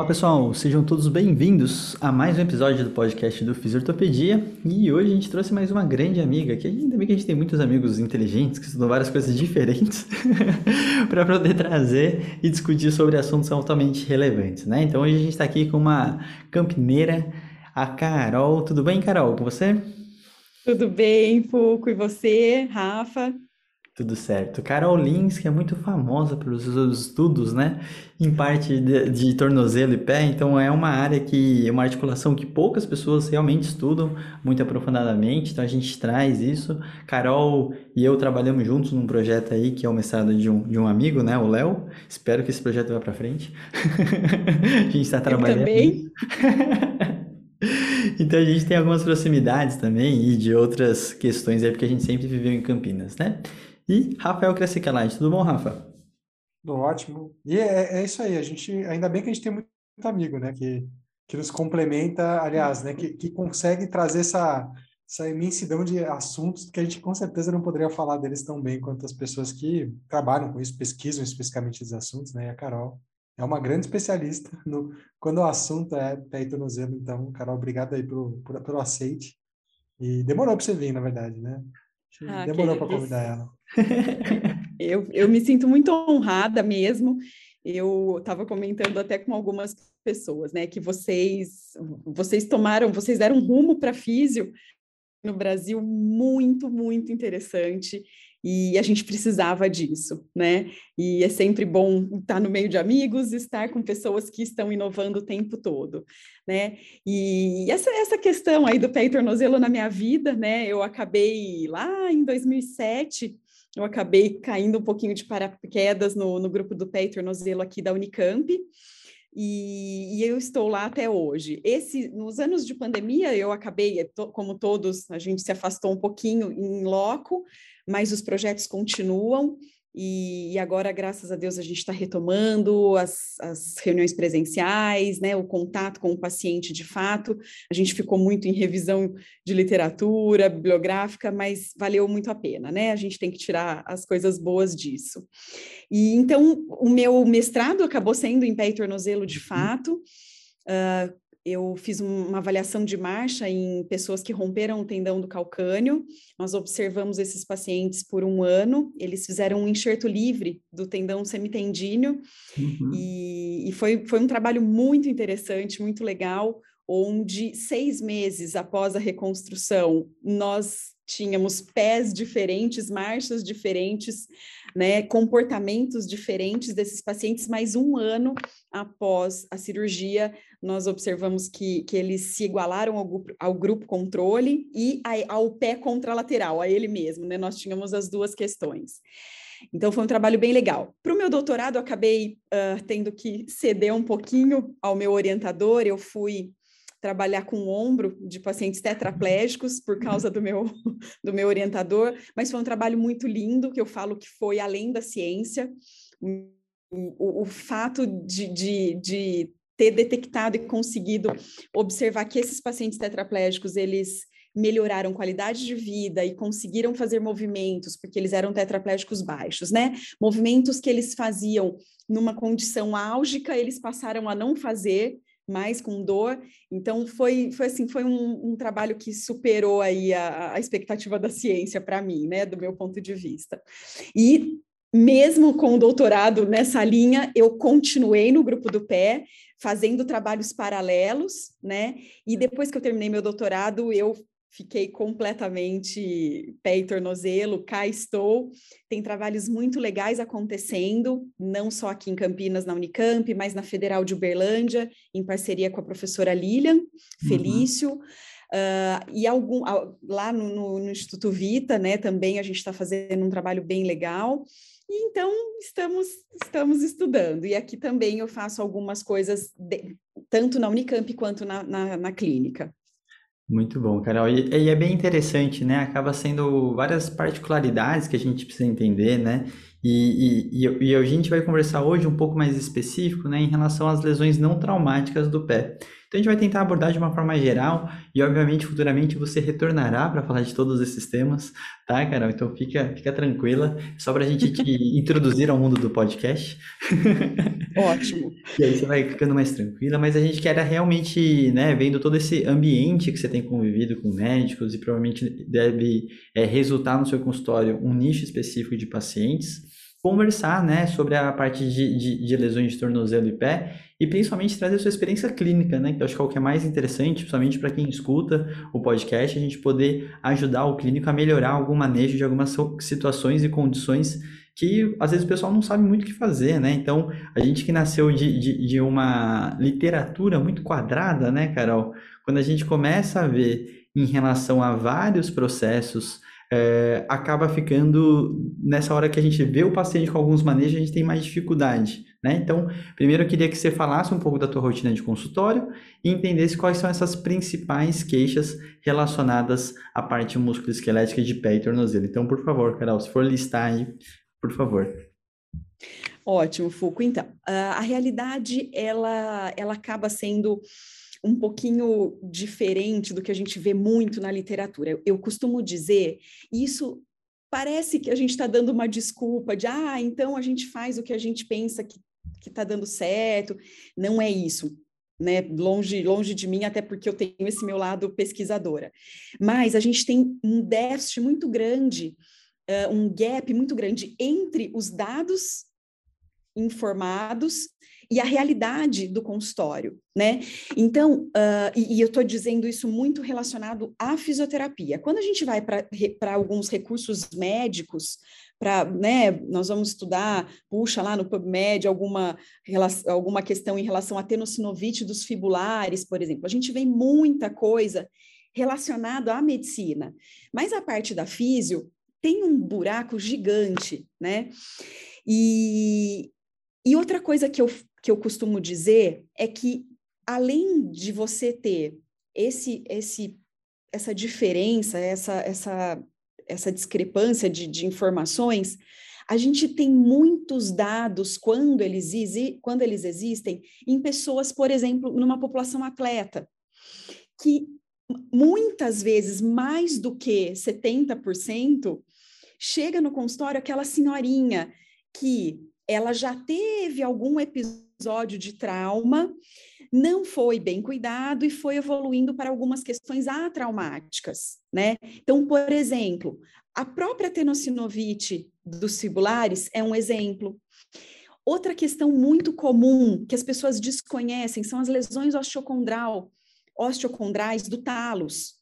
Olá pessoal, sejam todos bem-vindos a mais um episódio do podcast do Fisiortopedia e hoje a gente trouxe mais uma grande amiga, que ainda bem que a gente tem muitos amigos inteligentes que estudam várias coisas diferentes para poder trazer e discutir sobre assuntos altamente relevantes, né? Então hoje a gente está aqui com uma campineira, a Carol. Tudo bem, Carol, com você? Tudo bem, Fuco, e você, Rafa? Tudo certo. Carol Lins, que é muito famosa pelos seus estudos, né? Em parte de, de, tornozelo e pé, então é uma área que, é uma articulação que poucas pessoas realmente estudam muito aprofundadamente, então a gente traz isso. Carol e eu trabalhamos juntos num projeto aí, que é o mestrado de um, de um amigo, né? O Léo. Espero que esse projeto vá para frente. a gente está trabalhando. Eu também. Então a gente tem algumas proximidades também e de outras questões aí, porque a gente sempre viveu em Campinas, né? E Rafael Crescicalade, tudo bom, Rafa? Tudo ótimo. E é, é, isso aí, a gente, ainda bem que a gente tem muito amigo, né, que, que nos complementa, aliás, né, que, que consegue trazer essa, essa imensidão de assuntos que a gente com certeza não poderia falar deles tão bem quanto as pessoas que trabalham com isso, pesquisam especificamente esses assuntos, né, e a Carol é uma grande especialista no, quando o assunto é pé e tornozelo, então, Carol, obrigado aí pelo, pelo aceite. E demorou para você vir, na verdade, né? Ah, demorou para convidar ela. eu, eu me sinto muito honrada mesmo. Eu estava comentando até com algumas pessoas, né, que vocês vocês tomaram, vocês deram um rumo para físio no Brasil muito, muito interessante e a gente precisava disso, né? E é sempre bom estar no meio de amigos, estar com pessoas que estão inovando o tempo todo, né? E essa, essa questão aí do pé e tornozelo na minha vida, né? Eu acabei lá em 2007, eu acabei caindo um pouquinho de paraquedas no, no grupo do pé e tornozelo aqui da Unicamp, e, e, eu estou lá até hoje. Esse, nos anos de pandemia, eu acabei, como todos, a gente se afastou um pouquinho em loco, mas os projetos continuam. E, e agora, graças a Deus, a gente está retomando as, as, reuniões presenciais, né, o contato com o paciente de fato. A gente ficou muito em revisão de literatura bibliográfica, mas valeu muito a pena, né? A gente tem que tirar as coisas boas disso. E então, o meu mestrado acabou sendo em pé e tornozelo de uhum. fato. Uh, eu fiz uma avaliação de marcha em pessoas que romperam o tendão do calcânio. Nós observamos esses pacientes por um ano. Eles fizeram um enxerto livre do tendão semitendíneo uhum. e, e foi, foi um trabalho muito interessante, muito legal, onde seis meses após a reconstrução nós tínhamos pés diferentes, marchas diferentes, né, comportamentos diferentes desses pacientes, mas um ano após a cirurgia, nós observamos que, que eles se igualaram ao, ao grupo controle e ao pé contralateral, a ele mesmo, né? Nós tínhamos as duas questões. Então, foi um trabalho bem legal. Para o meu doutorado, eu acabei uh, tendo que ceder um pouquinho ao meu orientador, eu fui trabalhar com o ombro de pacientes tetraplégicos por causa do meu, do meu orientador, mas foi um trabalho muito lindo, que eu falo que foi além da ciência. O, o fato de, de, de ter detectado e conseguido observar que esses pacientes tetraplégicos, eles melhoraram qualidade de vida e conseguiram fazer movimentos, porque eles eram tetraplégicos baixos, né? Movimentos que eles faziam numa condição álgica, eles passaram a não fazer mais com dor. Então foi, foi assim, foi um, um trabalho que superou aí a, a expectativa da ciência para mim, né, do meu ponto de vista. E mesmo com o doutorado nessa linha, eu continuei no grupo do pé, fazendo trabalhos paralelos, né? E depois que eu terminei meu doutorado, eu fiquei completamente pé e tornozelo, cá estou. Tem trabalhos muito legais acontecendo, não só aqui em Campinas, na Unicamp, mas na Federal de Uberlândia, em parceria com a professora Lilian uhum. Felício. Uhum. Uh, e algum, lá no, no, no, Instituto Vita, né, também a gente está fazendo um trabalho bem legal. E então estamos, estamos estudando. E aqui também eu faço algumas coisas, de, tanto na Unicamp quanto na, na, na clínica. Muito bom, Carol. E, e, é bem interessante, né? Acaba sendo várias particularidades que a gente precisa entender, né? E, e, e, a gente vai conversar hoje um pouco mais específico, né, em relação às lesões não traumáticas do pé. Então a gente vai tentar abordar de uma forma geral e, obviamente, futuramente você retornará para falar de todos esses temas, tá, Carol? Então fica, fica tranquila, só para a gente te introduzir ao mundo do podcast. Ótimo. e aí você vai ficando mais tranquila, mas a gente quer realmente, né, vendo todo esse ambiente que você tem convivido com médicos e provavelmente deve é, resultar no seu consultório um nicho específico de pacientes conversar né, sobre a parte de, de, de, lesões de tornozelo e pé e principalmente trazer a sua experiência clínica, né, que eu acho que é o que é mais interessante, principalmente para quem escuta o podcast, a gente poder ajudar o clínico a melhorar algum manejo de algumas situações e condições que às vezes o pessoal não sabe muito o que fazer, né? Então, a gente que nasceu de, de, de uma literatura muito quadrada, né, Carol? Quando a gente começa a ver em relação a vários processos é, acaba ficando nessa hora que a gente vê o paciente com alguns manejos, a gente tem mais dificuldade, né? Então, primeiro eu queria que você falasse um pouco da tua rotina de consultório e entendesse quais são essas principais queixas relacionadas à parte musculoesquelética de pé e tornozelo. Então, por favor, Carol, se for listar aí, por favor. Ótimo, Fuco. Então, a realidade, ela, ela acaba sendo um pouquinho diferente do que a gente vê muito na literatura. Eu, costumo dizer, isso parece que a gente está dando uma desculpa de, ah, então a gente faz o que a gente pensa que está dando certo. Não é isso. Né, longe, longe de mim, até porque eu tenho esse meu lado pesquisadora. Mas a gente tem um déficit muito grande, uh, um gap muito grande entre os dados informados e a realidade do consultório, né? Então, uh, e, e, eu estou dizendo isso muito relacionado à fisioterapia. Quando a gente vai para alguns recursos médicos, para, né, nós vamos estudar, puxa lá no PubMed alguma, alguma questão em relação à tenossinovite dos fibulares, por exemplo. A gente vê muita coisa relacionada à medicina, mas a parte da físio tem um buraco gigante, né? E, e outra coisa que eu, que eu costumo dizer é que, além de você ter esse, esse, essa diferença, essa, essa, essa discrepância de, de informações, a gente tem muitos dados quando eles, quando eles existem em pessoas, por exemplo, numa população atleta, que muitas vezes, mais do que 70%, chega no consultório aquela senhorinha que ela já teve algum episódio de trauma, não foi bem cuidado e foi evoluindo para algumas questões atraumáticas, né? Então, por exemplo, a própria tenossinovite dos fibulares é um exemplo. Outra questão muito comum que as pessoas desconhecem são as lesões osteocondral, osteocondrais do talos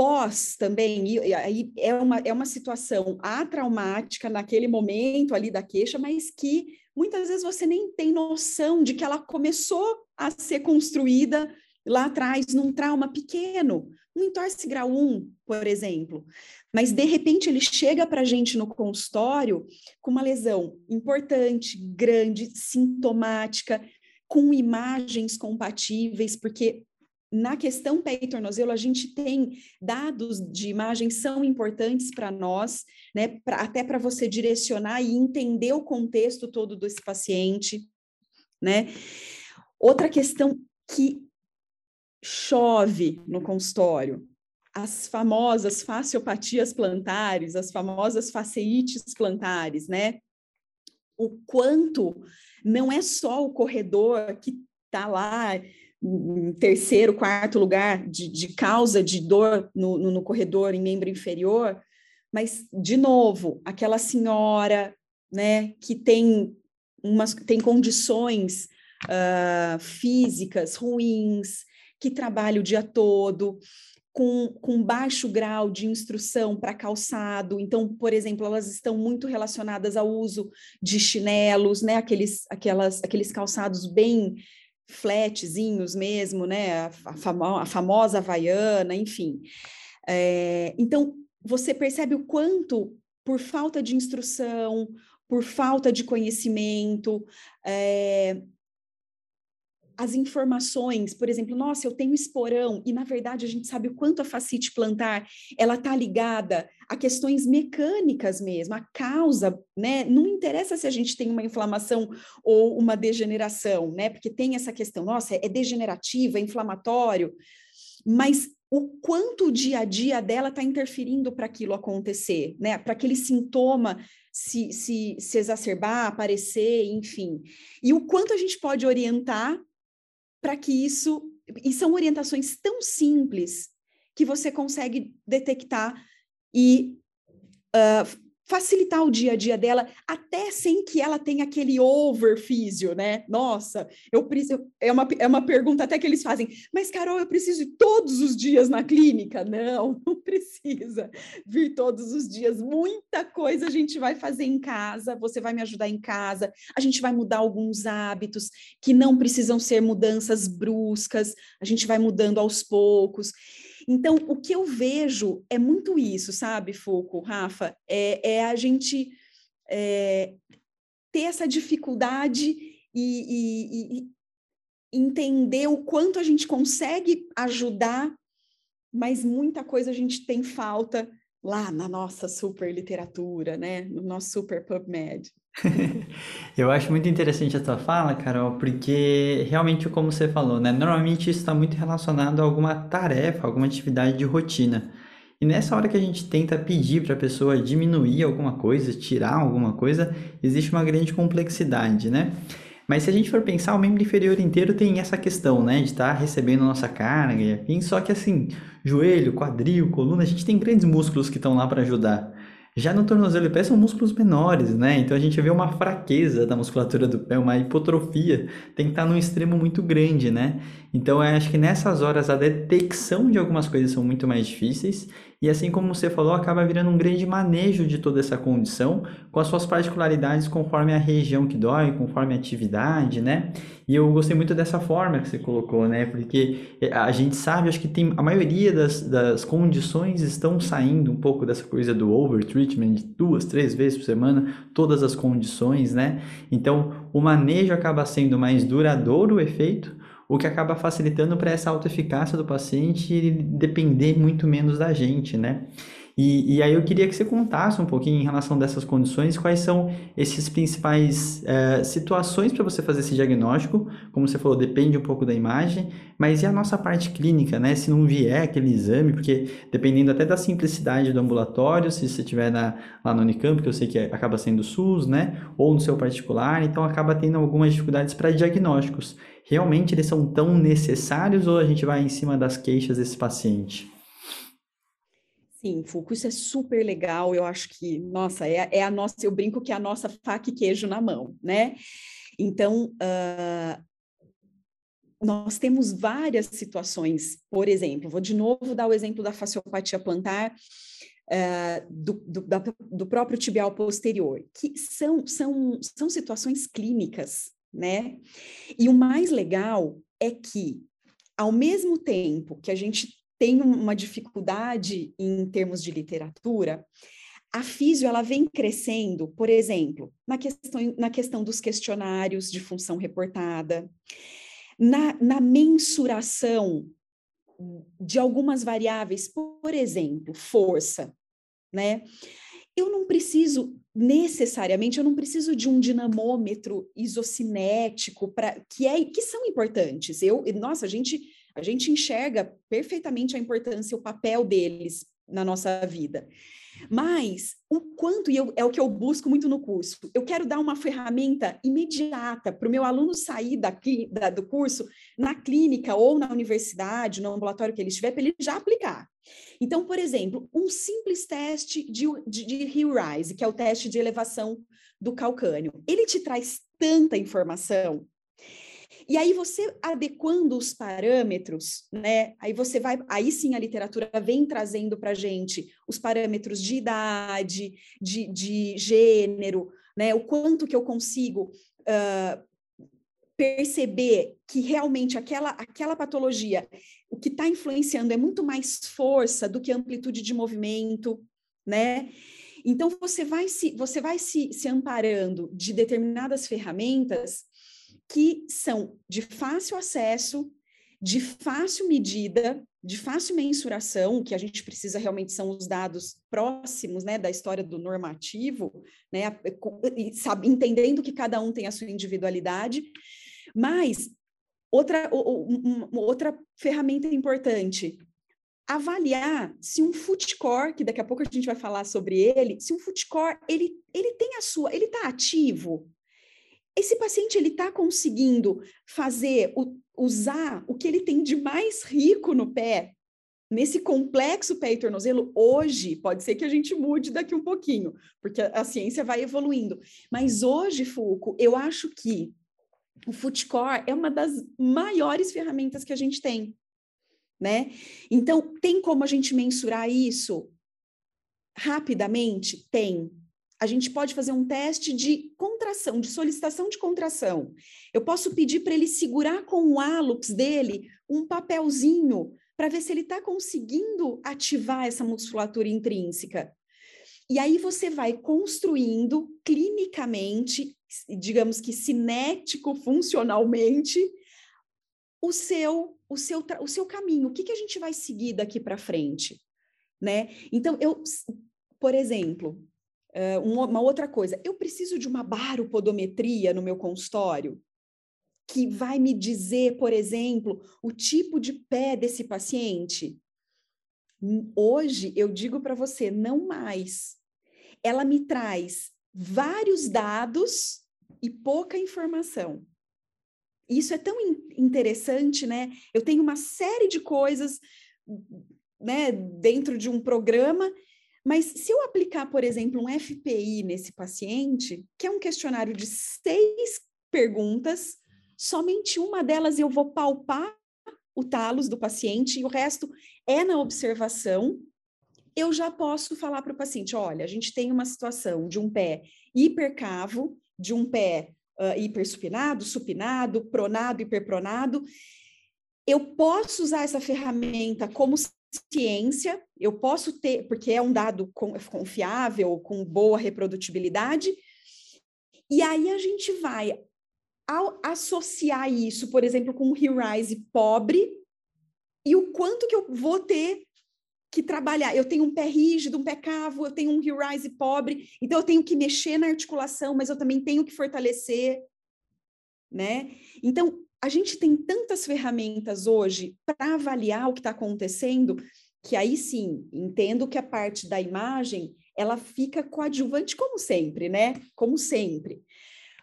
pós também, e aí é uma, é uma situação atraumática naquele momento ali da queixa, mas que muitas vezes você nem tem noção de que ela começou a ser construída lá atrás num trauma pequeno, um entorse grau 1, por exemplo. Mas, de repente, ele chega para a gente no consultório com uma lesão importante, grande, sintomática, com imagens compatíveis, porque na questão pé e tornozelo, a gente tem dados de imagem são importantes para nós, né? Pra, até para você direcionar e entender o contexto todo desse paciente, né? Outra questão que chove no consultório, as famosas fasciopatias plantares, as famosas faceites plantares, né? O quanto não é só o corredor que está lá terceiro, quarto lugar de, de causa de dor no, no, no, corredor em membro inferior, mas, de novo, aquela senhora né, que tem, umas, tem condições uh, físicas ruins, que trabalha o dia todo, com, com baixo grau de instrução para calçado. Então, por exemplo, elas estão muito relacionadas ao uso de chinelos, né? Aqueles, aquelas, aqueles calçados bem flatzinhos mesmo, né? A, famo a famosa Havaiana, enfim. É, então, você percebe o quanto, por falta de instrução, por falta de conhecimento, é, as informações, por exemplo, nossa, eu tenho esporão, e na verdade a gente sabe o quanto a fascite plantar, ela está ligada a questões mecânicas mesmo, a causa, né? Não interessa se a gente tem uma inflamação ou uma degeneração, né? Porque tem essa questão, nossa, é degenerativo, é inflamatório, mas o quanto o dia a dia dela está interferindo para aquilo acontecer, né? Para aquele sintoma se, se, se exacerbar, aparecer, enfim. E o quanto a gente pode orientar para que isso. E são orientações tão simples que você consegue detectar e uh, facilitar o dia a dia dela, até sem que ela tenha aquele overfísio, né? Nossa, eu preciso. É uma, é uma pergunta até que eles fazem, mas Carol, eu preciso ir todos os dias na clínica? Não, não precisa vir todos os dias. Muita coisa a gente vai fazer em casa, você vai me ajudar em casa, a gente vai mudar alguns hábitos que não precisam ser mudanças bruscas, a gente vai mudando aos poucos. Então, o que eu vejo é muito isso, sabe, Foucault, Rafa? É, é a gente é, ter essa dificuldade e, e, e entender o quanto a gente consegue ajudar, mas muita coisa a gente tem falta lá na nossa super literatura, né? No nosso super PubMed. Eu acho muito interessante a tua fala, Carol, porque realmente, como você falou, né? Normalmente isso está muito relacionado a alguma tarefa, alguma atividade de rotina. E nessa hora que a gente tenta pedir para a pessoa diminuir alguma coisa, tirar alguma coisa, existe uma grande complexidade, né? Mas se a gente for pensar, o membro inferior inteiro tem essa questão, né? De estar tá recebendo nossa carga e afim. Só que assim, joelho, quadril, coluna, a gente tem grandes músculos que estão lá para ajudar. Já no tornozelo e pé são músculos menores, né? Então a gente vê uma fraqueza da musculatura do pé, uma hipotrofia, tem que estar num extremo muito grande, né? Então eu acho que nessas horas a detecção de algumas coisas são muito mais difíceis e assim como você falou, acaba virando um grande manejo de toda essa condição, com as suas particularidades conforme a região que dói, conforme a atividade, né? E eu gostei muito dessa forma que você colocou, né? Porque é, a gente sabe, acho que tem a maioria das, das condições estão saindo um pouco dessa coisa do overtreatment, duas, três vezes por semana, todas as condições, né? Então, o manejo acaba sendo mais duradouro o efeito, o que acaba facilitando para essa autoeficácia do paciente depender muito menos da gente, né? E, e, aí eu queria que você contasse um pouquinho em relação dessas condições, quais são esses principais é, situações para você fazer esse diagnóstico, como você falou, depende um pouco da imagem, mas e a nossa parte clínica, né? Se não vier aquele exame, porque dependendo até da simplicidade do ambulatório, se você estiver na, lá no Unicamp, que eu sei que acaba sendo SUS, né? Ou no seu particular, então acaba tendo algumas dificuldades para diagnósticos. Realmente eles são tão necessários ou a gente vai em cima das queixas desse paciente? Sim, Foucault, isso é super legal. Eu acho que, nossa, é, é, a nossa, eu brinco que é a nossa faca e queijo na mão, né? Então, uh, nós temos várias situações, por exemplo, vou de novo dar o exemplo da faciopatia plantar, uh, do, do, da, do, próprio tibial posterior, que são, são, são situações clínicas, né? E o mais legal é que, ao mesmo tempo que a gente tem uma dificuldade em termos de literatura, a físio ela vem crescendo, por exemplo, na questão, na questão dos questionários de função reportada, na, na mensuração de algumas variáveis, por exemplo, força, né? Eu não preciso necessariamente, eu não preciso de um dinamômetro isocinético para que é que são importantes. Eu, nossa, a gente a gente enxerga perfeitamente a importância, o papel deles na nossa vida. Mas o quanto, e eu, é o que eu busco muito no curso, eu quero dar uma ferramenta imediata para o meu aluno sair daqui, da, do curso na clínica ou na universidade, no ambulatório que ele estiver, para ele já aplicar. Então, por exemplo, um simples teste de, de, de Rise, que é o teste de elevação do calcânio, ele te traz tanta informação e aí você adequando os parâmetros, né? Aí você vai, aí sim a literatura vem trazendo para gente os parâmetros de idade, de, de gênero, né? O quanto que eu consigo uh, perceber que realmente aquela, aquela patologia, o que está influenciando é muito mais força do que amplitude de movimento, né? Então você vai se você vai se, se amparando de determinadas ferramentas que são de fácil acesso, de fácil medida, de fácil mensuração, o que a gente precisa realmente são os dados próximos, né, da história do normativo, né, e sabe, entendendo que cada um tem a sua individualidade, mas outra, outra ferramenta importante, avaliar se um footcore, que daqui a pouco a gente vai falar sobre ele, se um footcore, ele, ele tem a sua, ele está ativo, esse paciente ele está conseguindo fazer, o, usar o que ele tem de mais rico no pé, nesse complexo pé e tornozelo, hoje, pode ser que a gente mude daqui um pouquinho, porque a, a ciência vai evoluindo. Mas hoje, Fulco, eu acho que o Footcore é uma das maiores ferramentas que a gente tem, né? Então, tem como a gente mensurar isso rapidamente? Tem a gente pode fazer um teste de contração, de solicitação de contração. Eu posso pedir para ele segurar com o hálux dele um papelzinho para ver se ele está conseguindo ativar essa musculatura intrínseca. E aí você vai construindo clinicamente, digamos que cinético funcionalmente, o seu o seu o seu caminho. O que, que a gente vai seguir daqui para frente, né? Então eu, por exemplo, Uh, uma outra coisa, eu preciso de uma baropodometria no meu consultório que vai me dizer, por exemplo, o tipo de pé desse paciente. Hoje eu digo para você, não mais. Ela me traz vários dados e pouca informação. Isso é tão interessante, né? Eu tenho uma série de coisas, né, dentro de um programa mas se eu aplicar, por exemplo, um FPI nesse paciente, que é um questionário de seis perguntas, somente uma delas eu vou palpar o talos do paciente e o resto é na observação, eu já posso falar para o paciente: olha, a gente tem uma situação de um pé hipercavo, de um pé uh, hipersupinado, supinado, pronado, hiperpronado. Eu posso usar essa ferramenta como ciência, eu posso ter, porque é um dado confiável, com boa reprodutibilidade, e aí a gente vai ao associar isso, por exemplo, com um Rise pobre, e o quanto que eu vou ter que trabalhar. Eu tenho um pé rígido, um pé cavo, eu tenho um Rise pobre, então eu tenho que mexer na articulação, mas eu também tenho que fortalecer, né? Então, a gente tem tantas ferramentas hoje para avaliar o que está acontecendo, que aí sim, entendo que a parte da imagem, ela fica coadjuvante como sempre, né? Como sempre.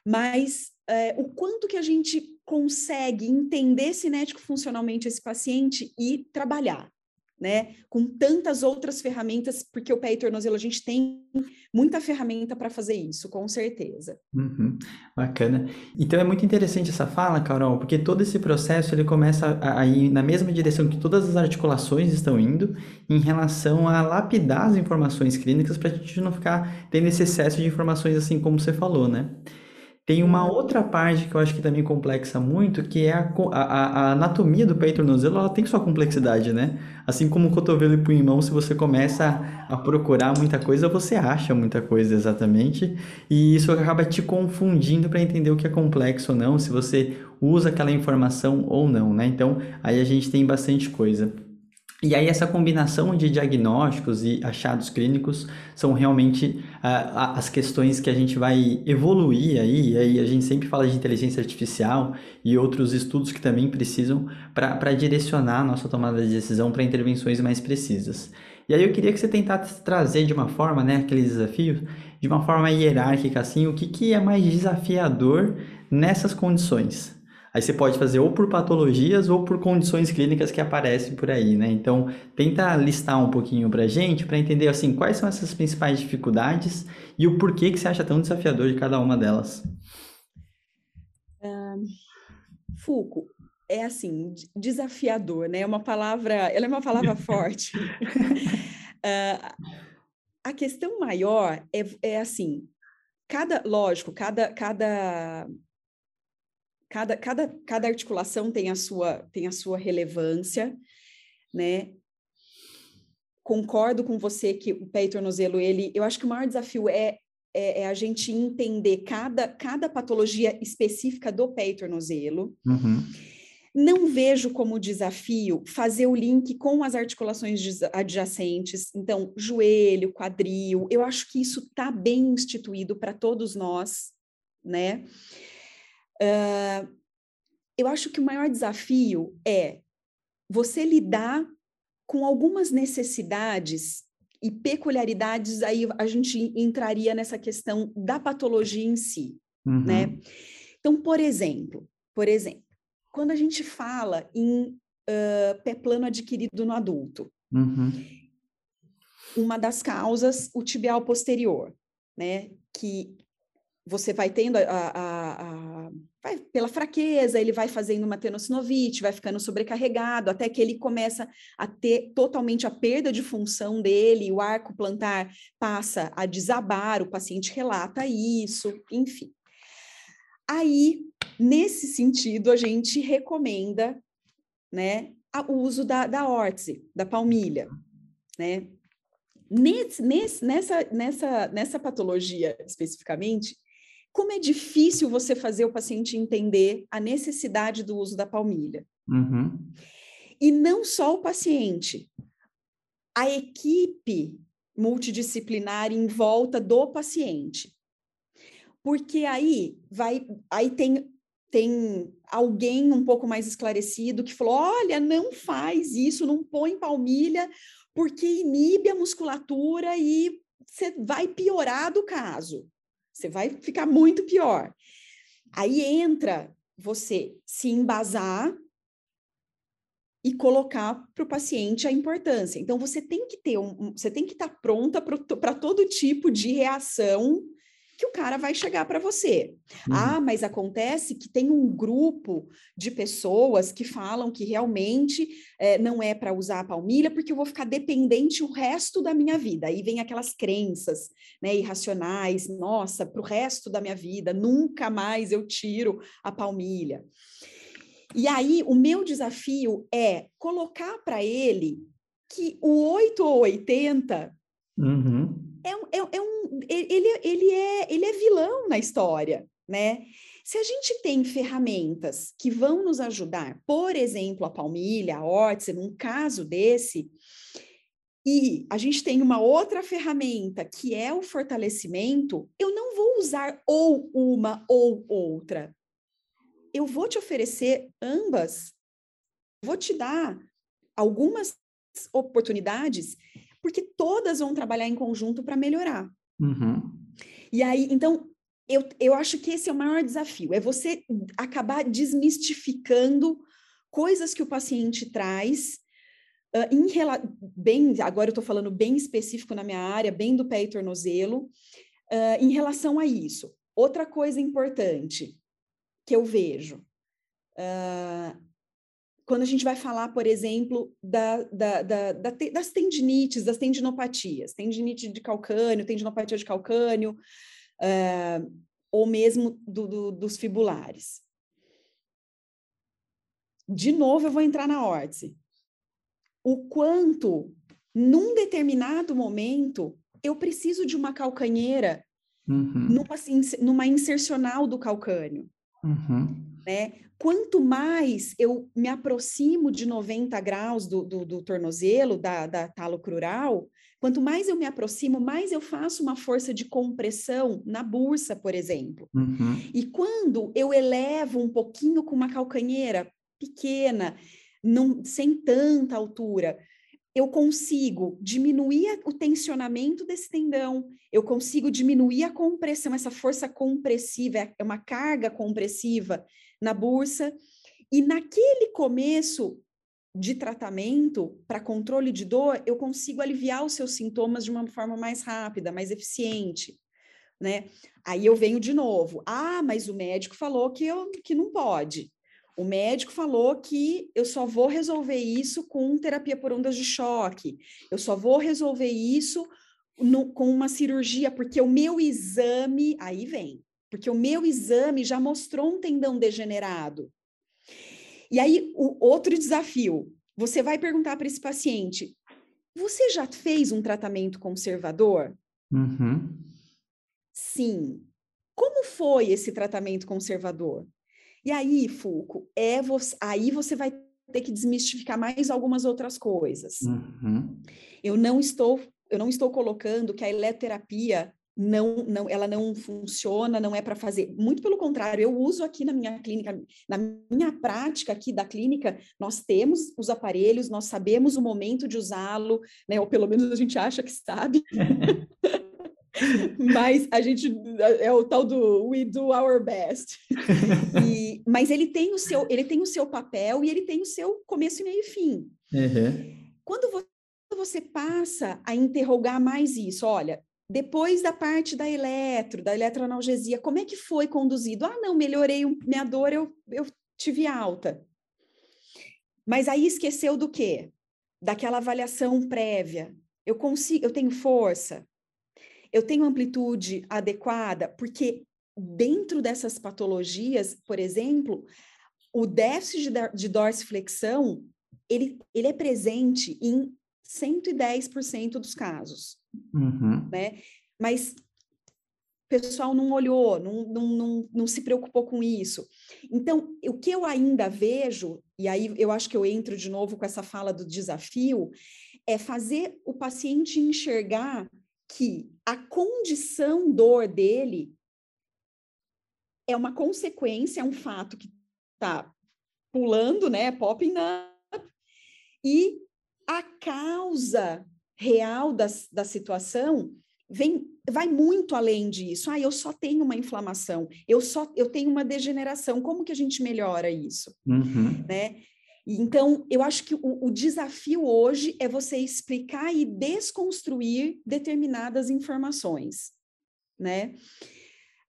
Mas é, o quanto que a gente consegue entender cinético funcionalmente esse paciente e trabalhar né? Com tantas outras ferramentas, porque o pé e tornozelo a gente tem muita ferramenta para fazer isso, com certeza. Uhum, bacana. Então é muito interessante essa fala, Carol, porque todo esse processo ele começa a ir na mesma direção que todas as articulações estão indo em relação a lapidar as informações clínicas para a gente não ficar tendo esse excesso de informações assim como você falou, né? Tem uma outra parte que eu acho que também complexa muito, que é a, a, a anatomia do e tornozelo, ela tem sua complexidade, né? Assim como o cotovelo e punho se você começa a procurar muita coisa, você acha muita coisa exatamente, e isso acaba te confundindo para entender o que é complexo ou não, se você usa aquela informação ou não, né? Então, aí a gente tem bastante coisa. E aí essa combinação de diagnósticos e achados clínicos são realmente uh, as questões que a gente vai evoluir aí, e aí a gente sempre fala de inteligência artificial e outros estudos que também precisam para direcionar a nossa tomada de decisão para intervenções mais precisas. E aí eu queria que você tentasse trazer de uma forma, né, aqueles desafios, de uma forma hierárquica assim, o que, que é mais desafiador nessas condições. Aí você pode fazer ou por patologias ou por condições clínicas que aparecem por aí, né? Então, tenta listar um pouquinho pra gente para entender assim, quais são essas principais dificuldades e o porquê que você acha tão desafiador de cada uma delas. Um, é assim, desafiador, né? É uma palavra, ela é uma palavra forte. uh, a questão maior é, é assim, cada, lógico, cada, cada cada, cada, cada articulação tem a sua tem a sua relevância, né? Concordo com você que o pé e tornozelo, ele, eu acho que o maior desafio é é, é, a gente entender cada, cada patologia específica do pé e tornozelo. Uhum. Não vejo como desafio fazer o link com as articulações adjacentes, então, joelho, quadril, eu acho que isso está bem instituído para todos nós, né? Uh, eu acho que o maior desafio é você lidar com algumas necessidades e peculiaridades, aí a gente entraria nessa questão da patologia em si, uhum. né? Então, por exemplo, por exemplo, quando a gente fala em uh, pé plano adquirido no adulto, uhum. uma das causas, o tibial posterior, né? Que você vai tendo a, a, a vai, pela fraqueza, ele vai fazendo uma tenossinovite, vai ficando sobrecarregado, até que ele começa a ter totalmente a perda de função dele, o arco plantar passa a desabar, o paciente relata isso, enfim. Aí, nesse sentido, a gente recomenda, né, o uso da, da órtese, da palmilha, né? Nesse, nesse, nessa, nessa, nessa patologia especificamente, como é difícil você fazer o paciente entender a necessidade do uso da palmilha. Uhum. E não só o paciente, a equipe multidisciplinar em volta do paciente. Porque aí vai, aí tem tem alguém um pouco mais esclarecido que falou: olha, não faz isso, não põe palmilha, porque inibe a musculatura e você vai piorar do caso. Você vai ficar muito pior. Aí entra você se embasar e colocar para o paciente a importância. Então você tem que ter um, você tem que estar tá pronta para todo tipo de reação que o cara vai chegar para você. Uhum. Ah, mas acontece que tem um grupo de pessoas que falam que realmente é, não é para usar a palmilha porque eu vou ficar dependente o resto da minha vida. Aí vem aquelas crenças né, irracionais, nossa, para o resto da minha vida, nunca mais eu tiro a palmilha. E aí, o meu desafio é colocar para ele que o 8 ou 80 uhum é, é, é um, ele, ele, é, ele é vilão na história, né? Se a gente tem ferramentas que vão nos ajudar, por exemplo, a palmilha, a órtice, num caso desse, e a gente tem uma outra ferramenta que é o fortalecimento, eu não vou usar ou uma ou outra. Eu vou te oferecer ambas. Vou te dar algumas oportunidades porque todas vão trabalhar em conjunto para melhorar. Uhum. E aí, então, eu, eu acho que esse é o maior desafio, é você acabar desmistificando coisas que o paciente traz, uh, em bem, agora eu estou falando bem específico na minha área, bem do pé e tornozelo, uh, em relação a isso. Outra coisa importante que eu vejo, uh, quando a gente vai falar, por exemplo, da, da, da, das tendinites, das tendinopatias, tendinite de calcânio, tendinopatia de calcânio, uh, ou mesmo do, do, dos fibulares. De novo, eu vou entrar na órtese. O quanto, num determinado momento, eu preciso de uma calcanheira uhum. numa, numa insercional do calcânio. Uhum. Né? quanto mais eu me aproximo de 90 graus do, do, do tornozelo, da, da talo crural, quanto mais eu me aproximo, mais eu faço uma força de compressão na bursa, por exemplo. Uhum. E quando eu elevo um pouquinho com uma calcanheira pequena, não, sem tanta altura, eu consigo diminuir o tensionamento desse tendão, eu consigo diminuir a compressão, essa força compressiva, é uma carga compressiva na bursa. E naquele começo de tratamento para controle de dor, eu consigo aliviar os seus sintomas de uma forma mais rápida, mais eficiente, né? Aí eu venho de novo. Ah, mas o médico falou que eu que não pode. O médico falou que eu só vou resolver isso com terapia por ondas de choque. Eu só vou resolver isso no, com uma cirurgia, porque o meu exame aí vem porque o meu exame já mostrou um tendão degenerado. E aí, o outro desafio, você vai perguntar para esse paciente: você já fez um tratamento conservador? Uhum. Sim. Como foi esse tratamento conservador? E aí, Fulco, é você, aí você vai ter que desmistificar mais algumas outras coisas. Uhum. Eu não estou eu não estou colocando que a eletroterapia não, não, ela não funciona, não é para fazer. Muito pelo contrário, eu uso aqui na minha clínica, na minha prática aqui da clínica, nós temos os aparelhos, nós sabemos o momento de usá-lo, né? Ou pelo menos a gente acha que sabe. mas a gente é o tal do we do our best. E, mas ele tem o seu, ele tem o seu papel e ele tem o seu começo, meio e fim. Uhum. Quando você passa a interrogar mais isso, olha, depois da parte da eletro, da eletroanalgesia, como é que foi conduzido? Ah, não, melhorei minha dor, eu, eu tive alta. Mas aí esqueceu do quê? Daquela avaliação prévia. Eu consigo, eu tenho força, eu tenho amplitude adequada, porque dentro dessas patologias, por exemplo, o déficit de, de dorsiflexão, ele, ele é presente em 110% dos casos, uhum. né? Mas o pessoal não olhou, não, não, não, não se preocupou com isso. Então, o que eu ainda vejo, e aí eu acho que eu entro de novo com essa fala do desafio, é fazer o paciente enxergar que a condição dor dele é uma consequência, é um fato que está pulando, né, popping up, e a causa real da, da situação vem vai muito além disso. Ah, eu só tenho uma inflamação, eu só eu tenho uma degeneração. Como que a gente melhora isso? Uhum. Né? Então, eu acho que o, o, desafio hoje é você explicar e desconstruir determinadas informações, né?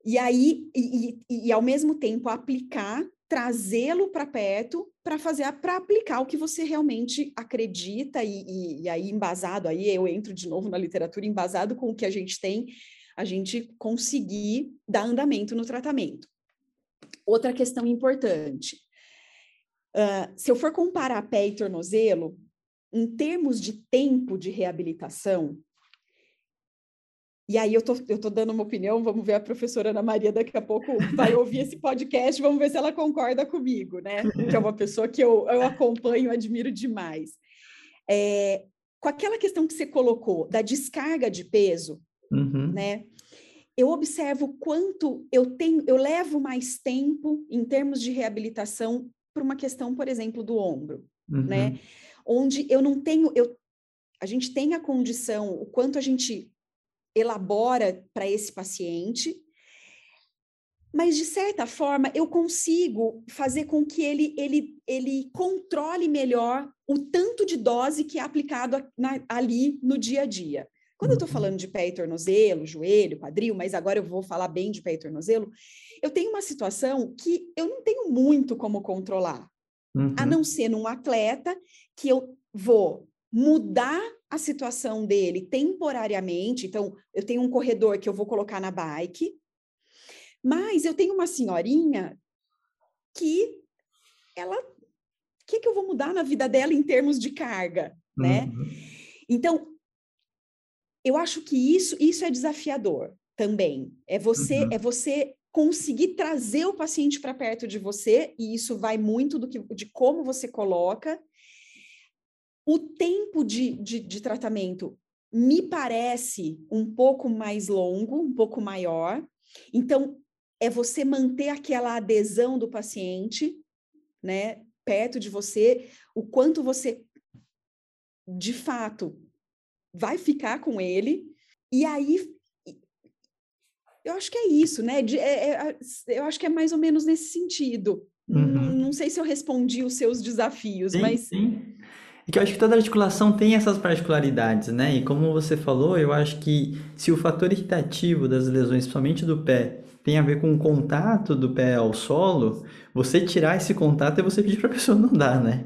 E aí, e, e, e ao mesmo tempo aplicar trazê-lo para perto para fazer para aplicar o que você realmente acredita e, e, e, aí embasado aí eu entro de novo na literatura embasado com o que a gente tem a gente conseguir dar andamento no tratamento outra questão importante uh, se eu for comparar pé e tornozelo em termos de tempo de reabilitação e aí eu tô, eu tô dando uma opinião, vamos ver a professora Ana Maria daqui a pouco vai ouvir esse podcast, vamos ver se ela concorda comigo, né? Que é uma pessoa que eu, eu acompanho, admiro demais. É, com aquela questão que você colocou da descarga de peso, uhum. né? Eu observo quanto eu tenho, eu levo mais tempo em termos de reabilitação para uma questão, por exemplo, do ombro, uhum. né? Onde eu não tenho, eu, a gente tem a condição, o quanto a gente elabora para esse paciente, mas de certa forma eu consigo fazer com que ele, ele, ele controle melhor o tanto de dose que é aplicado na, ali no dia a dia. Quando eu estou uhum. falando de pé e tornozelo, joelho, quadril, mas agora eu vou falar bem de pé e tornozelo, eu tenho uma situação que eu não tenho muito como controlar, uhum. a não ser num atleta que eu vou mudar a situação dele temporariamente. Então, eu tenho um corredor que eu vou colocar na bike, mas eu tenho uma senhorinha que ela. O que, que eu vou mudar na vida dela em termos de carga, né? Uhum. Então, eu acho que isso, isso é desafiador também. É você, uhum. é você conseguir trazer o paciente para perto de você, e isso vai muito do que, de como você coloca, o tempo de, de, de tratamento me parece um pouco mais longo, um pouco maior. Então, é você manter aquela adesão do paciente, né, perto de você, o quanto você, de fato, vai ficar com ele. E aí, eu acho que é isso, né? De, é, é, eu acho que é mais ou menos nesse sentido. Uhum. Não, não, sei se eu respondi os seus desafios, sim, mas. Sim. É que eu acho que toda articulação tem essas particularidades, né? E como você falou, eu acho que se o fator irritativo das lesões, principalmente do pé, tem a ver com o contato do pé ao solo, você tirar esse contato é você pedir para a pessoa não dar, né?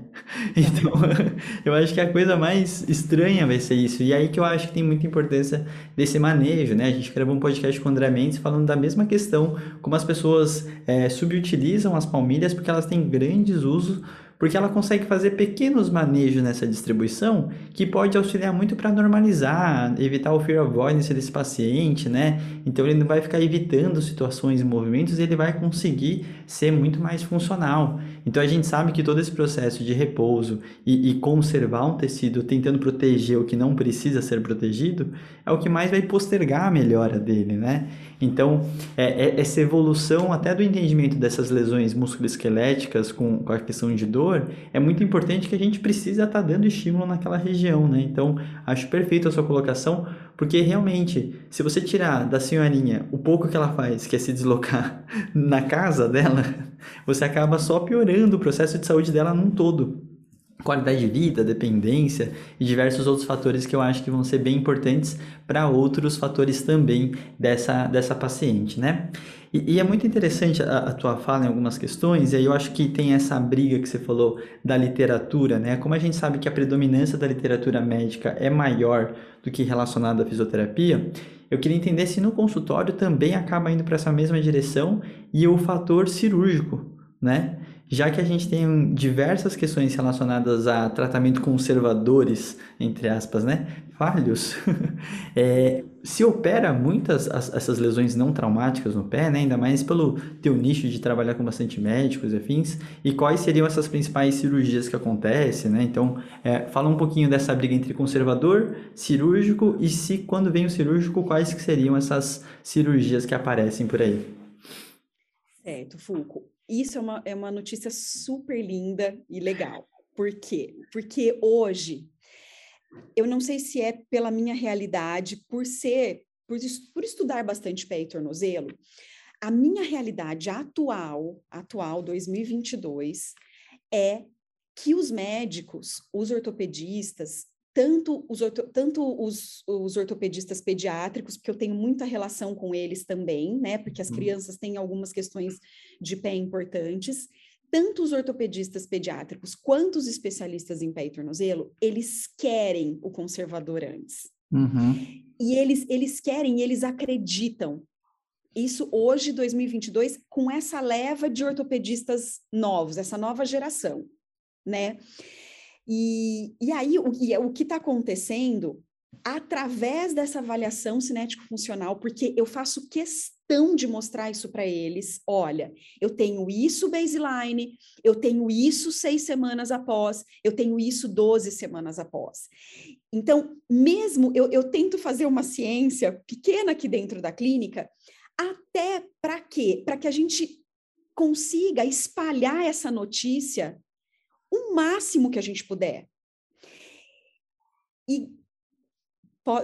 Então, eu acho que a coisa mais estranha vai ser isso. E aí que eu acho que tem muita importância desse manejo, né? A gente gravou um podcast com o André Mendes falando da mesma questão, como as pessoas é, subutilizam as palmilhas porque elas têm grandes usos porque ela consegue fazer pequenos manejos nessa distribuição que pode auxiliar muito para normalizar, evitar o fear avoidance desse paciente, né? Então ele não vai ficar evitando situações e movimentos ele vai conseguir ser muito mais funcional. Então a gente sabe que todo esse processo de repouso e, e conservar um tecido tentando proteger o que não precisa ser protegido é o que mais vai postergar a melhora dele, né? Então, é, é, essa evolução até do entendimento dessas lesões musculoesqueléticas com, com a questão de dor, é muito importante que a gente precisa estar tá dando estímulo naquela região, né? Então, acho perfeito a sua colocação, porque realmente, se você tirar da senhorinha o pouco que ela faz, que é se deslocar na casa dela, você acaba só piorando o processo de saúde dela num todo qualidade de vida, dependência e diversos outros fatores que eu acho que vão ser bem importantes para outros fatores também dessa, dessa paciente, né? E, e é muito interessante a, a, tua fala em algumas questões, e aí eu acho que tem essa briga que você falou da literatura, né? Como a gente sabe que a predominância da literatura médica é maior do que relacionada à fisioterapia, eu queria entender se no consultório também acaba indo para essa mesma direção e o fator cirúrgico, né? Já que a gente tem diversas questões relacionadas a tratamento conservadores, entre aspas, né? Falhos, é, se opera muitas as, essas lesões não traumáticas no pé, né? Ainda mais pelo teu nicho de trabalhar com bastante médicos e afins, e quais seriam essas principais cirurgias que acontecem, né? Então, é, fala um pouquinho dessa briga entre conservador, cirúrgico, e se quando vem o cirúrgico, quais que seriam essas cirurgias que aparecem por aí? Certo, Fulco. Isso é uma, é uma notícia super linda e legal. Por quê? Porque hoje, eu não sei se é pela minha realidade, por ser, por, por estudar bastante pé e tornozelo, a minha realidade atual, atual 2022, é que os médicos, os ortopedistas, tanto os, tanto os, os ortopedistas pediátricos, porque eu tenho muita relação com eles também, né? Porque as uhum. crianças têm algumas questões de pé importantes. Tanto os ortopedistas pediátricos quanto os especialistas em pé e tornozelo, eles querem o conservador antes. Uhum. E eles, eles querem, eles acreditam. Isso hoje, 2022, com essa leva de ortopedistas novos, essa nova geração, né? E, e aí, o, o que está acontecendo através dessa avaliação cinético-funcional, porque eu faço questão de mostrar isso para eles. Olha, eu tenho isso baseline, eu tenho isso seis semanas após, eu tenho isso 12 semanas após. Então, mesmo eu, eu tento fazer uma ciência pequena aqui dentro da clínica, até para quê? Para que a gente consiga espalhar essa notícia o máximo que a gente puder. E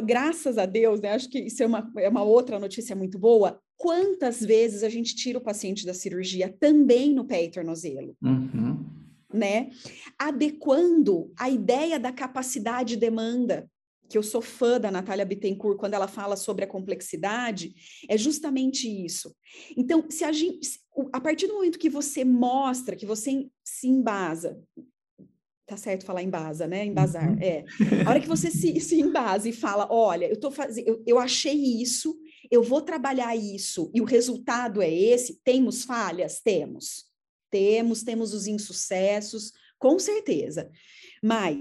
graças a Deus, né, acho que isso é uma, é uma outra notícia muito boa. Quantas vezes a gente tira o paciente da cirurgia também no pé e tornozelo? Uhum. Né? Adequando a ideia da capacidade de demanda, que eu sou fã da Natália Bittencourt quando ela fala sobre a complexidade, é justamente isso. Então, se a gente, a partir do momento que você mostra, que você se embasa, tá certo falar embasa, né? Embasar, uhum. é. A hora que você se, se embasa e fala, olha, eu tô fazendo, eu, eu achei isso, eu vou trabalhar isso e o resultado é esse, temos falhas? Temos. Temos, temos os insucessos, com certeza. Mas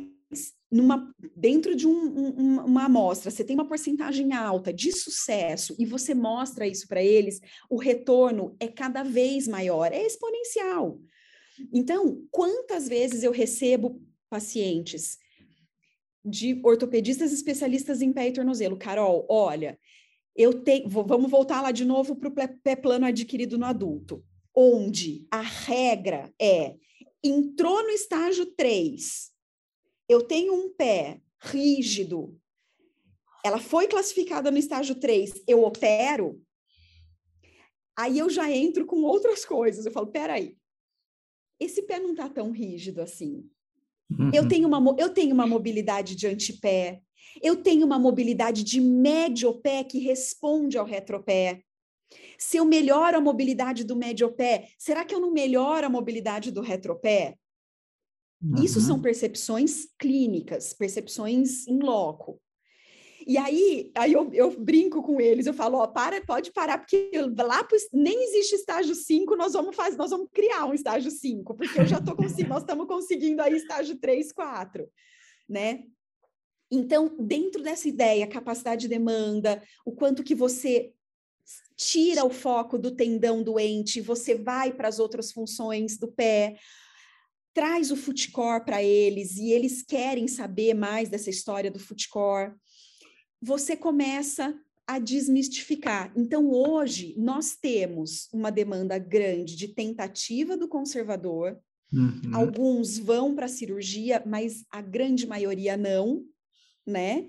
numa, dentro de um, um, uma amostra, você tem uma porcentagem alta de sucesso e você mostra isso para eles, o retorno é cada vez maior, é exponencial. Então, quantas vezes eu recebo pacientes de ortopedistas especialistas em pé e tornozelo? Carol, olha, eu tenho. Vamos voltar lá de novo para o pé plano adquirido no adulto, onde a regra é entrou no estágio 3, eu tenho um pé rígido, ela foi classificada no estágio 3, eu opero, aí eu já entro com outras coisas. Eu falo, peraí, esse pé não está tão rígido assim. Uhum. Eu, tenho uma, eu tenho uma mobilidade de antepé, eu tenho uma mobilidade de médio pé que responde ao retropé. Se eu melhoro a mobilidade do médio pé, será que eu não melhoro a mobilidade do retropé? Uhum. Isso são percepções clínicas, percepções em loco. E aí, aí eu, eu, brinco com eles, eu falo, ó, para, pode parar, porque lá pro, nem existe estágio 5, nós vamos fazer, nós vamos criar um estágio 5, porque eu já tô conseguindo, nós estamos conseguindo aí estágio 3, 4, né? Então, dentro dessa ideia, capacidade de demanda, o quanto que você tira o foco do tendão doente, você vai para as outras funções do pé, traz o footcore para eles e eles querem saber mais dessa história do footcore, você começa a desmistificar. Então, hoje, nós temos uma demanda grande de tentativa do conservador. Uhum. Alguns vão para a cirurgia, mas a grande maioria não, né?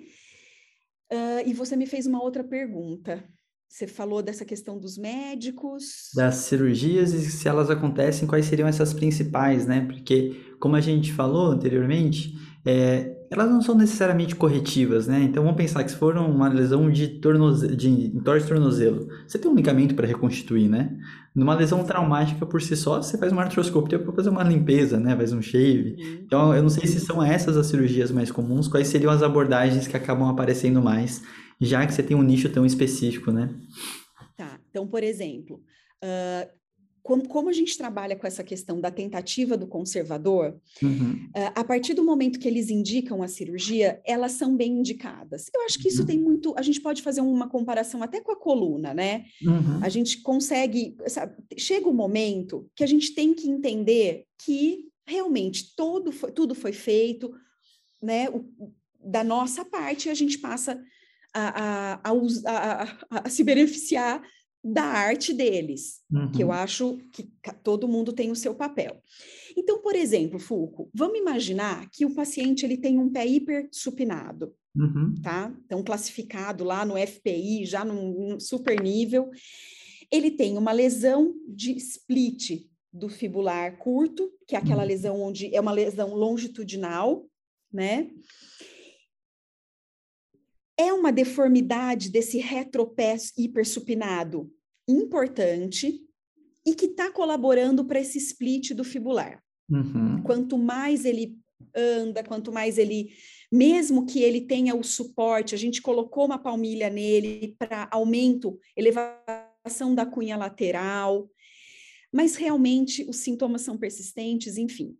Uh, e você me fez uma outra pergunta. Você falou dessa questão dos médicos. Das cirurgias e se elas acontecem, quais seriam essas principais, né? Porque, como a gente falou anteriormente, é, elas não são necessariamente corretivas, né? Então vamos pensar que se for uma lesão de, tornoze... de entorse tornozelo, você tem um ligamento para reconstituir, né? Numa lesão traumática por si só, você faz uma artroscopia para fazer uma limpeza, né? Faz um shave. Uhum. Então eu não sei se são essas as cirurgias mais comuns, quais seriam as abordagens que acabam aparecendo mais já que você tem um nicho tão específico, né? Tá. Então, por exemplo, uh, como, como, a gente trabalha com essa questão da tentativa do conservador, uhum. uh, a partir do momento que eles indicam a cirurgia, elas são bem indicadas. Eu acho que isso uhum. tem muito. A gente pode fazer uma comparação até com a coluna, né? Uhum. A gente consegue. Sabe, chega um momento que a gente tem que entender que realmente todo foi, tudo foi feito, né? O, da nossa parte, a gente passa a, a, a, a, se beneficiar da arte deles, uhum. que eu uhum. acho que todo mundo tem o seu papel. Então, por exemplo, Fulco, vamos imaginar que o paciente ele tem um pé hipersupinado, uhum. tá? Então, classificado lá no FPI, já num, num super nível. Ele tem uma lesão de split do fibular curto, que é aquela uhum. lesão onde é uma lesão longitudinal, né? É uma deformidade desse retropé hipersupinado importante e que está colaborando para esse split do fibular. Uhum. Quanto mais ele anda, quanto mais ele, mesmo que ele tenha o suporte, a gente colocou uma palmilha nele para aumento, elevação da cunha lateral, mas realmente os sintomas são persistentes, enfim.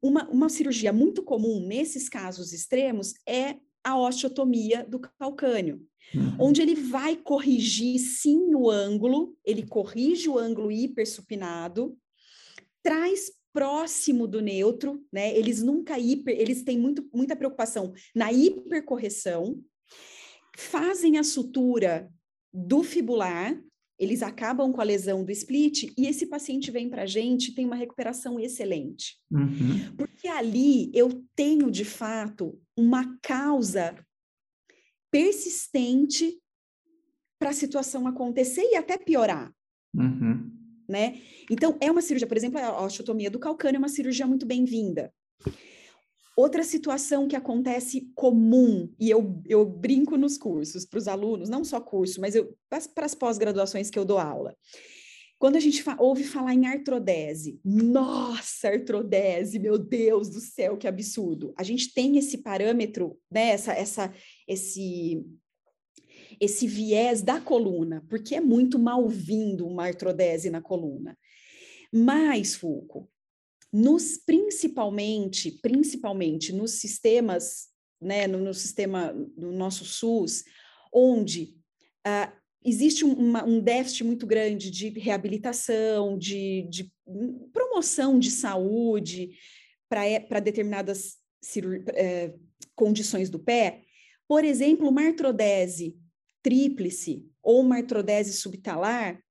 Uma, uma cirurgia muito comum nesses casos extremos é a osteotomia do calcânio, uhum. onde ele vai corrigir sim o ângulo, ele corrige o ângulo hipersupinado, traz próximo do neutro, né? Eles nunca hiper, eles têm muito, muita preocupação na hipercorreção, fazem a sutura do fibular, eles acabam com a lesão do split e esse paciente vem para a gente tem uma recuperação excelente. Uhum. Porque ali eu tenho, de fato, uma causa persistente para a situação acontecer e até piorar. Uhum. Né? Então, é uma cirurgia, por exemplo, a osteotomia do calcânio é uma cirurgia muito bem-vinda. Outra situação que acontece comum, e eu, eu brinco nos cursos para os alunos, não só curso, mas para as pós-graduações que eu dou aula. Quando a gente fa ouve falar em artrodese, nossa, artrodese, meu Deus do céu, que absurdo. A gente tem esse parâmetro, né, essa, essa, esse, esse viés da coluna, porque é muito mal-vindo uma artrodese na coluna. Mas, Fulco, nos principalmente, principalmente nos sistemas, né, no, no sistema do nosso SUS, onde uh, existe um, uma, um, déficit muito grande de reabilitação, de, de promoção de saúde para determinadas é, condições do pé. Por exemplo, uma artrodese tríplice ou uma artrodese subtalar,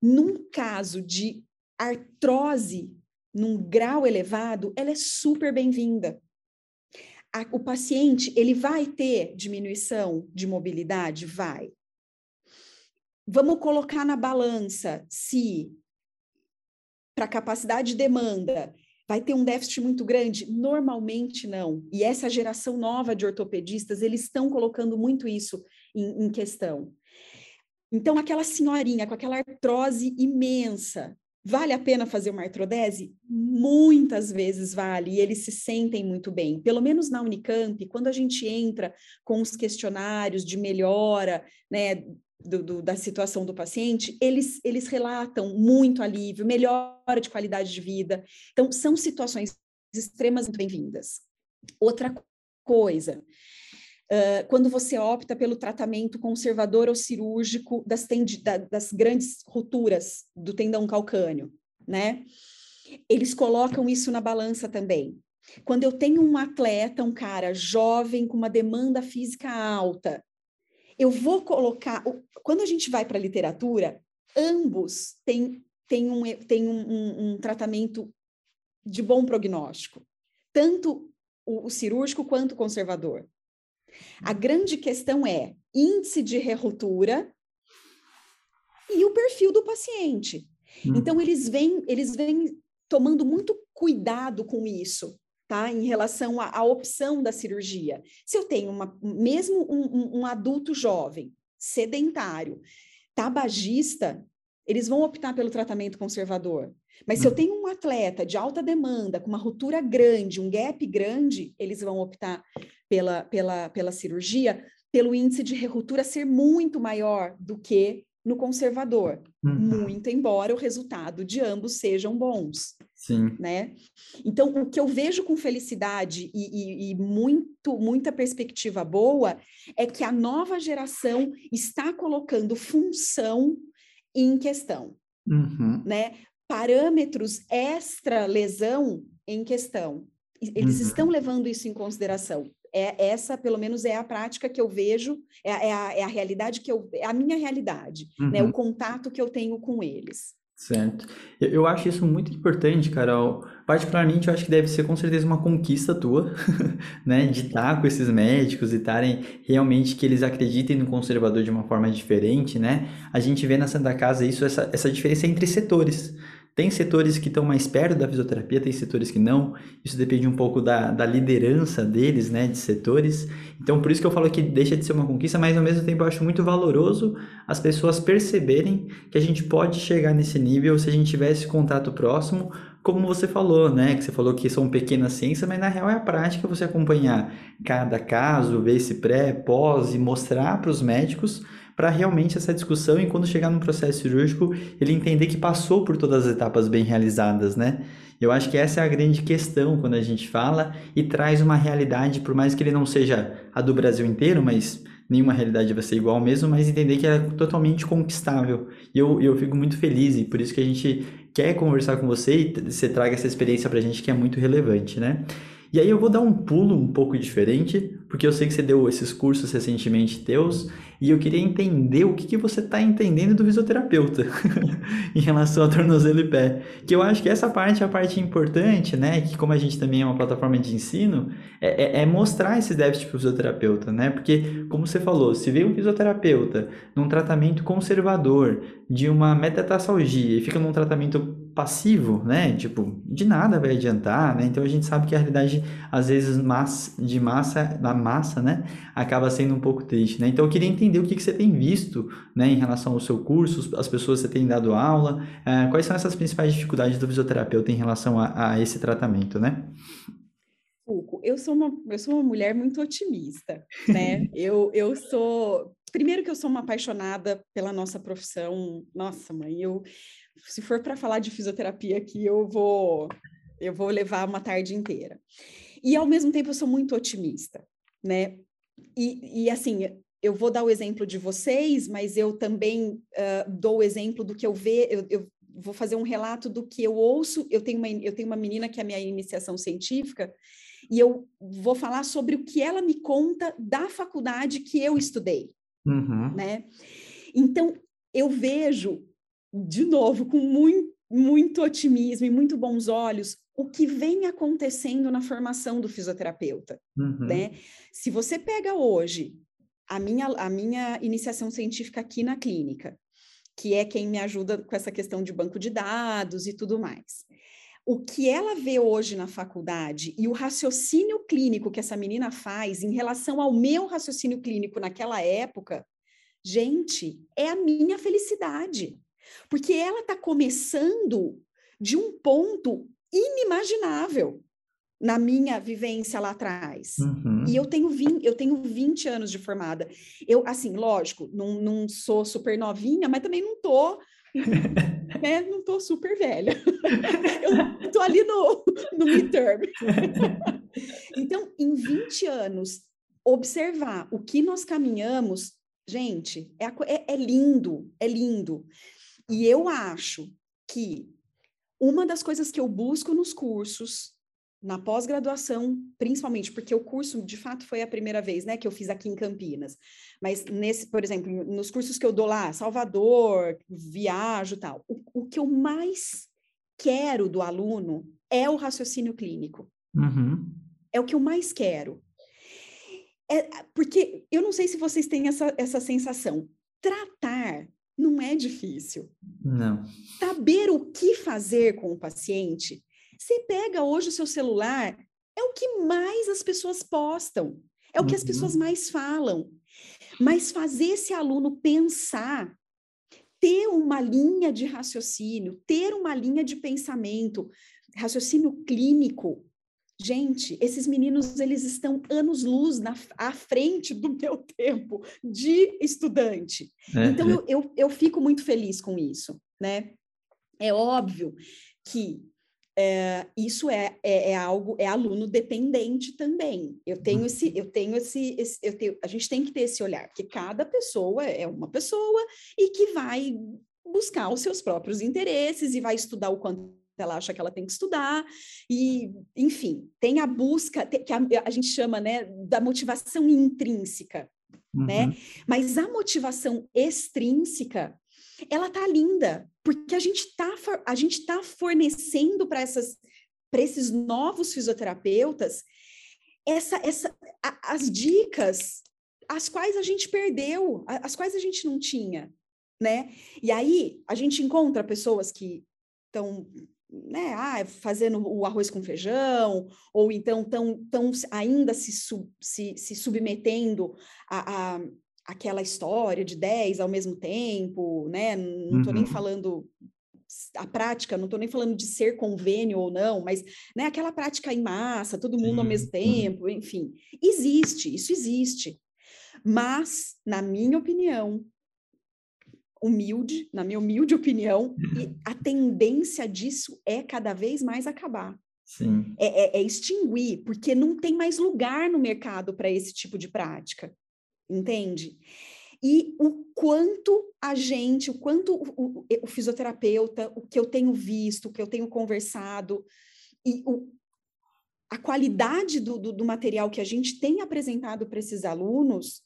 num caso de artrose num grau elevado, ela é super bem-vinda. O paciente, ele vai ter diminuição de mobilidade? Vai. Vamos colocar na balança se para capacidade de demanda vai ter um déficit muito grande? Normalmente não. E essa geração nova de ortopedistas, eles estão colocando muito isso em, em questão. Então, aquela senhorinha com aquela artrose imensa, Vale a pena fazer uma artrodese? Muitas vezes vale, e eles se sentem muito bem. Pelo menos na Unicamp, quando a gente entra com os questionários de melhora, né, do, do, da situação do paciente, eles, eles relatam muito alívio, melhora de qualidade de vida. Então, são situações extremamente bem-vindas. Outra coisa, quando você opta pelo tratamento conservador ou cirúrgico das, da, das grandes rupturas do tendão calcâneo, né? Eles colocam isso na balança também. Quando eu tenho um atleta, um cara jovem com uma demanda física alta, eu vou colocar. Quando a gente vai para a literatura, ambos têm, têm, um, têm um, um, um tratamento de bom prognóstico, tanto o, o cirúrgico quanto o conservador. A grande questão é índice de reruptura e o perfil do paciente. Então, eles vêm, eles vêm tomando muito cuidado com isso, tá? Em relação à, opção da cirurgia. Se eu tenho uma, mesmo um, um, um adulto jovem, sedentário, tabagista, eles vão optar pelo tratamento conservador. Mas se eu tenho um atleta de alta demanda, com uma ruptura grande, um gap grande, eles vão optar pela, pela, pela cirurgia, pelo índice de ruptura ser muito maior do que no conservador, uhum. muito embora o resultado de ambos sejam bons. Sim. Né? Então, o que eu vejo com felicidade e, e, e, muito, muita perspectiva boa é que a nova geração está colocando função em questão, uhum. né? Parâmetros extra-lesão em questão. Eles uhum. estão levando isso em consideração. É, essa, pelo menos, é a prática que eu vejo, é, é, a, é a, realidade que eu, é a minha realidade, uhum. né? O uhum. contato que eu tenho com eles. Certo. Eu, eu acho isso muito importante, Carol. Particularmente, eu acho que deve ser com certeza uma conquista tua, né? De estar com esses médicos e estarem realmente que eles acreditem no conservador de uma forma diferente, né? A gente vê na Santa Casa isso, essa, essa diferença entre setores. Tem setores que estão mais perto da fisioterapia, tem setores que não. Isso depende um pouco da, da liderança deles, né, de setores. Então, por isso que eu falo que deixa de ser uma conquista, mas ao mesmo tempo eu acho muito valoroso as pessoas perceberem que a gente pode chegar nesse nível se a gente tivesse contato próximo, como você falou, né? Que você falou que são pequenas ciências, mas na real é a prática você acompanhar cada caso, ver esse pré, pós e mostrar para os médicos para realmente essa discussão e quando chegar no processo cirúrgico, ele entender que passou por todas as etapas bem realizadas, né? Eu acho que essa é a grande questão quando a gente fala e traz uma realidade, por mais que ele não seja a do Brasil inteiro, mas nenhuma realidade vai ser igual mesmo, mas entender que é totalmente conquistável. E eu, eu fico muito feliz e por isso que a gente quer conversar com você e você traga essa experiência para a gente que é muito relevante, né? E aí eu vou dar um pulo um pouco diferente, porque eu sei que você deu esses cursos recentemente teus, e eu queria entender o que, que você está entendendo do fisioterapeuta em relação a tornozelo e pé. Que eu acho que essa parte é a parte importante, né? Que como a gente também é uma plataforma de ensino, é, é, é mostrar esses déficits para o fisioterapeuta, né? Porque, como você falou, se vem um fisioterapeuta num tratamento conservador de uma metatarsalgia e fica num tratamento passivo, né? Tipo, de nada vai adiantar, né? Então a gente sabe que a realidade, às vezes, massa, de massa, da massa, né? Acaba sendo um pouco triste, né? Então eu queria entender o que, que você tem visto, né? Em relação ao seu curso, as pessoas que você tem dado aula, é, quais são essas principais dificuldades do fisioterapeuta em relação a, a esse tratamento, né? Eu sou uma, eu sou uma mulher muito otimista, né? eu, eu sou primeiro que eu sou uma apaixonada pela nossa profissão. Nossa, mãe, eu se for para falar de fisioterapia aqui, eu vou eu vou levar uma tarde inteira. E ao mesmo tempo eu sou muito otimista, né? E, e assim, eu vou dar o exemplo de vocês, mas eu também uh, dou o exemplo do que eu vejo, eu, eu, vou fazer um relato do que eu ouço. Eu tenho, uma, eu tenho uma menina que é a minha iniciação científica, e eu vou falar sobre o que ela me conta da faculdade que eu estudei, uhum. né? Então, eu vejo de novo, com muito, muito otimismo e muito bons olhos, o que vem acontecendo na formação do fisioterapeuta. Uhum. Né? Se você pega hoje a minha, a minha iniciação científica aqui na clínica, que é quem me ajuda com essa questão de banco de dados e tudo mais. O que ela vê hoje na faculdade e o raciocínio clínico que essa menina faz em relação ao meu raciocínio clínico naquela época, gente, é a minha felicidade. Porque ela está começando de um ponto inimaginável na minha vivência lá atrás. Uhum. E eu tenho, 20, eu tenho 20 anos de formada. Eu, assim, lógico, não, não sou super novinha, mas também não tô, né, não tô super velha. eu tô ali no, no midterm. então, em 20 anos, observar o que nós caminhamos, gente, é, é, é lindo, é lindo. E eu acho que uma das coisas que eu busco nos cursos, na pós-graduação, principalmente, porque o curso, de fato, foi a primeira vez, né, que eu fiz aqui em Campinas. Mas nesse, por exemplo, nos cursos que eu dou lá, Salvador, viajo tal, o, o que eu mais quero do aluno é o raciocínio clínico. Uhum. É o que eu mais quero. É, porque eu não sei se vocês têm essa, essa sensação. Tratar não é difícil. Não. Saber o que fazer com o paciente. Você pega hoje o seu celular, é o que mais as pessoas postam, é o que as pessoas uhum. mais falam. Mas fazer esse aluno pensar, ter uma linha de raciocínio, ter uma linha de pensamento, raciocínio clínico, Gente, esses meninos, eles estão anos-luz à frente do meu tempo de estudante. É, então, é. Eu, eu, eu fico muito feliz com isso, né? É óbvio que é, isso é, é, é, algo, é aluno dependente também. Eu tenho esse, eu tenho esse, esse eu tenho, a gente tem que ter esse olhar, porque cada pessoa é uma pessoa e que vai buscar os seus próprios interesses e vai estudar o quanto ela acha que ela tem que estudar, e, enfim, tem a busca, que a, a gente chama, né, da motivação intrínseca, né? uhum. né? Mas a motivação extrínseca, ela tá linda, porque a gente tá, a gente tá fornecendo para essas para esses novos fisioterapeutas essa, essa, a, as dicas as quais a gente perdeu, as quais a gente não tinha, né? E aí a gente encontra pessoas que estão né, ah, fazendo o arroz com feijão, ou então tão, tão ainda se, sub, se, se submetendo a, a aquela história de 10 ao mesmo tempo, né? Não estou uhum. nem falando a prática, não estou nem falando de ser convênio ou não, mas né, aquela prática em massa, todo mundo ao mesmo uhum. tempo, enfim, existe, isso existe. Mas, na minha opinião, humilde, na minha humilde opinião, e uhum. a tendência disso é cada vez mais acabar. Sim. É, é, é extinguir, porque não tem mais lugar no mercado para esse tipo de prática, entende? E o quanto a gente, o quanto o, o, o fisioterapeuta, o que eu tenho visto, o que eu tenho conversado, e o, a qualidade do, do, do material que a gente tem apresentado para esses alunos,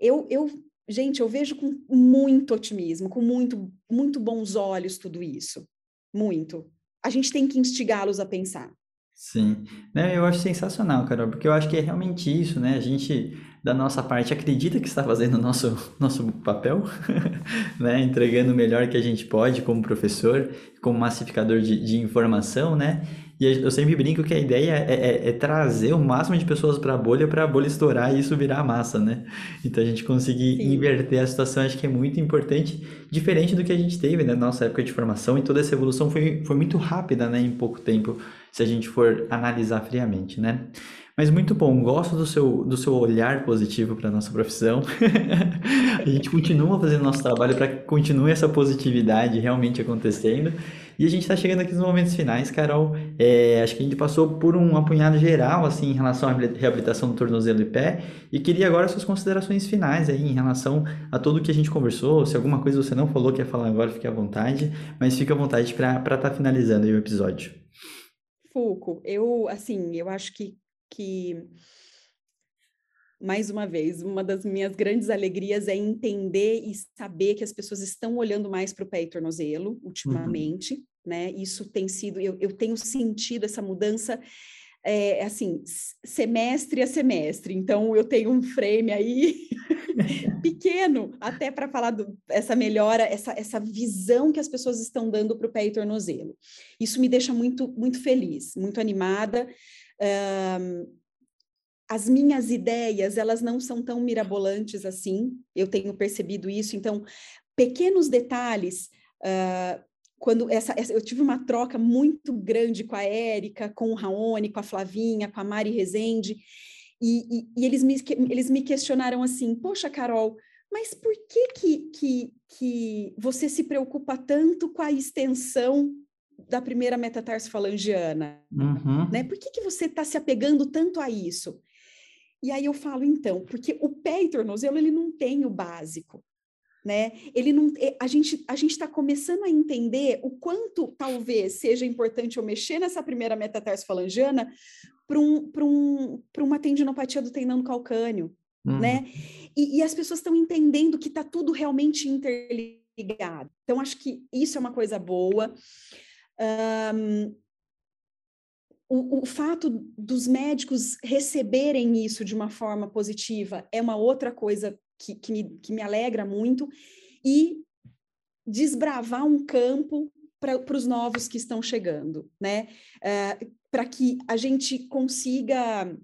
eu, eu gente, eu vejo com muito otimismo, com muito, muito bons olhos tudo isso. Muito. A gente tem que instigá-los a pensar. Sim, né, eu acho sensacional, Carol, porque eu acho que é realmente isso, né? A gente, da nossa parte, acredita que está fazendo o nosso, nosso papel, né? Entregando o melhor que a gente pode como professor, como massificador de, de informação, né? E eu sempre brinco que a ideia é, é, é trazer o máximo de pessoas para a bolha, para a bolha estourar e isso virar massa, né? Então a gente conseguir Sim. inverter a situação acho que é muito importante, diferente do que a gente teve né, na nossa época de formação, e toda essa evolução foi, foi muito rápida, né, em pouco tempo, se a gente for analisar friamente, né? Mas muito bom, gosto do seu, do seu olhar positivo para a nossa profissão. a gente continua fazendo nosso trabalho para que continue essa positividade realmente acontecendo. E a gente está chegando aqui nos momentos finais, Carol. É, acho que a gente passou por um apunhado geral, assim, em relação à reabilitação do tornozelo e pé. E queria agora suas considerações finais aí, em relação a tudo que a gente conversou. Se alguma coisa você não falou, quer falar agora, fique à vontade. Mas fique à vontade para estar tá finalizando o episódio. Fuco, eu, assim, eu acho que, que mais uma vez, uma das minhas grandes alegrias é entender e saber que as pessoas estão olhando mais para o pé e tornozelo ultimamente, uhum. né? Isso tem sido, eu, eu tenho sentido essa mudança é, assim, semestre a semestre. Então, eu tenho um frame aí pequeno até para falar do, essa melhora, essa, essa visão que as pessoas estão dando para o pé e tornozelo. Isso me deixa muito, muito feliz, muito animada. As minhas ideias, elas não são tão mirabolantes assim, eu tenho percebido isso, então, pequenos detalhes, uh, quando essa, essa, eu tive uma troca muito grande com a Érica, com o Raoni, com a Flavinha, com a Mari Rezende, e, e, e, eles, me, eles me questionaram assim, poxa, Carol, mas por que, que, que você se preocupa tanto com a extensão da primeira metatarsofalangiana? Uhum. Né? Por que, que você está se apegando tanto a isso? E aí eu falo, então, porque o pé e tornozelo, ele não tem o básico né? Ele não, é, a gente a gente está começando a entender o quanto talvez seja importante eu mexer nessa primeira metatarsofalangiana para um, um, uma tendinopatia do tendão calcâneo, uhum. né? E, e, as pessoas estão entendendo que está tudo realmente interligado. Então acho que isso é uma coisa boa. Um, o, o, fato dos médicos receberem isso de uma forma positiva é uma outra coisa que, que, me, que me alegra muito, e desbravar um campo para os novos que estão chegando, né? Uh, para que a gente consiga